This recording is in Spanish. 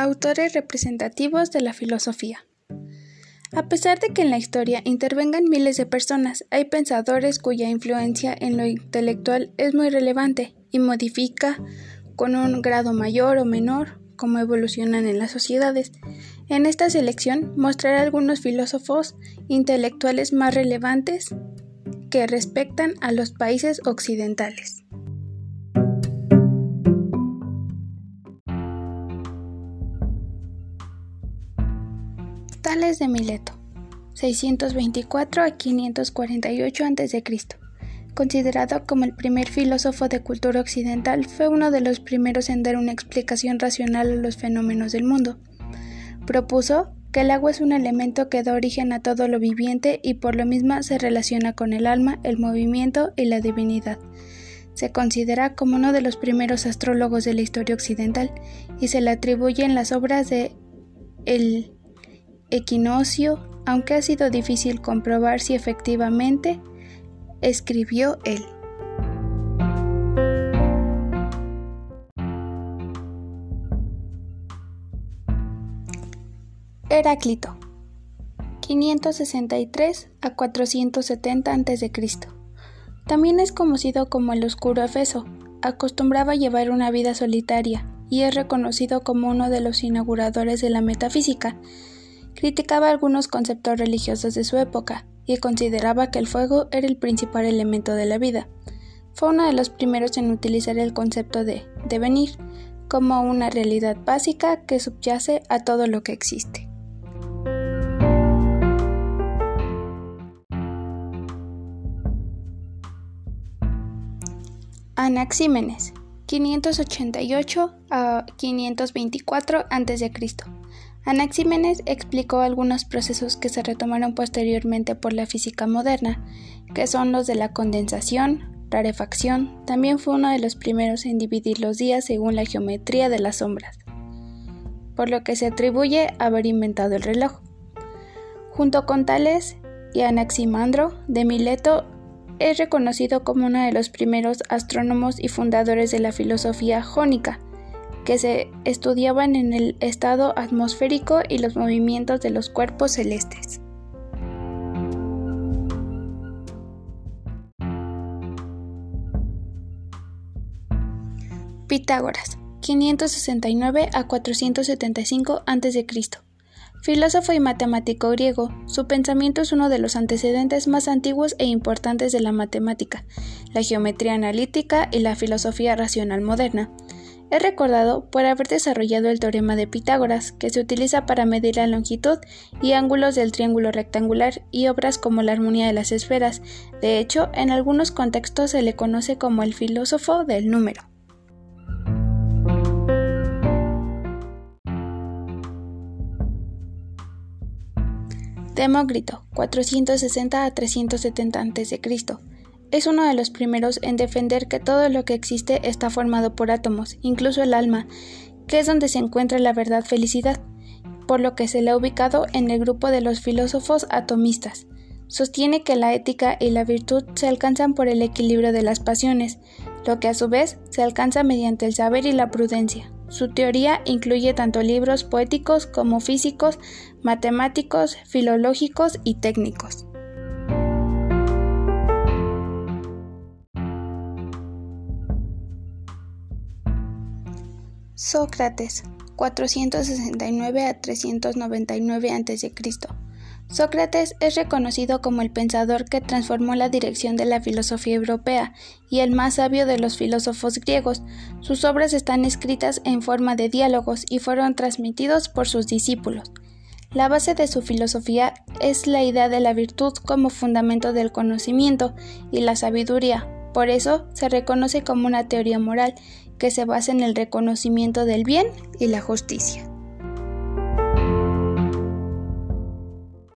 Autores representativos de la filosofía. A pesar de que en la historia intervengan miles de personas, hay pensadores cuya influencia en lo intelectual es muy relevante y modifica con un grado mayor o menor cómo evolucionan en las sociedades. En esta selección mostraré algunos filósofos intelectuales más relevantes que respectan a los países occidentales. De Mileto, 624 a 548 a.C. Considerado como el primer filósofo de cultura occidental, fue uno de los primeros en dar una explicación racional a los fenómenos del mundo. Propuso que el agua es un elemento que da origen a todo lo viviente y por lo mismo se relaciona con el alma, el movimiento y la divinidad. Se considera como uno de los primeros astrólogos de la historia occidental y se le atribuyen las obras de el equinoccio, aunque ha sido difícil comprobar si efectivamente escribió él. Heráclito 563 a 470 a.C. También es conocido como el oscuro Efeso. Acostumbraba llevar una vida solitaria y es reconocido como uno de los inauguradores de la metafísica. Criticaba algunos conceptos religiosos de su época y consideraba que el fuego era el principal elemento de la vida. Fue uno de los primeros en utilizar el concepto de devenir como una realidad básica que subyace a todo lo que existe. Anaxímenes 588 a 524 a.C. Anaxímenes explicó algunos procesos que se retomaron posteriormente por la física moderna, que son los de la condensación, rarefacción, también fue uno de los primeros en dividir los días según la geometría de las sombras, por lo que se atribuye haber inventado el reloj. Junto con Tales y Anaximandro de Mileto, es reconocido como uno de los primeros astrónomos y fundadores de la filosofía jónica, que se estudiaban en el estado atmosférico y los movimientos de los cuerpos celestes. Pitágoras, 569 a 475 a.C. Filósofo y matemático griego, su pensamiento es uno de los antecedentes más antiguos e importantes de la matemática, la geometría analítica y la filosofía racional moderna. Es recordado por haber desarrollado el teorema de Pitágoras, que se utiliza para medir la longitud y ángulos del triángulo rectangular y obras como la armonía de las esferas. De hecho, en algunos contextos se le conoce como el filósofo del número. Demócrito, 460 a 370 a.C es uno de los primeros en defender que todo lo que existe está formado por átomos, incluso el alma, que es donde se encuentra la verdad felicidad, por lo que se le ha ubicado en el grupo de los filósofos atomistas. Sostiene que la ética y la virtud se alcanzan por el equilibrio de las pasiones, lo que a su vez se alcanza mediante el saber y la prudencia. Su teoría incluye tanto libros poéticos como físicos, matemáticos, filológicos y técnicos. Sócrates, 469 a 399 a.C. Sócrates es reconocido como el pensador que transformó la dirección de la filosofía europea y el más sabio de los filósofos griegos. Sus obras están escritas en forma de diálogos y fueron transmitidos por sus discípulos. La base de su filosofía es la idea de la virtud como fundamento del conocimiento y la sabiduría. Por eso se reconoce como una teoría moral que se basa en el reconocimiento del bien y la justicia.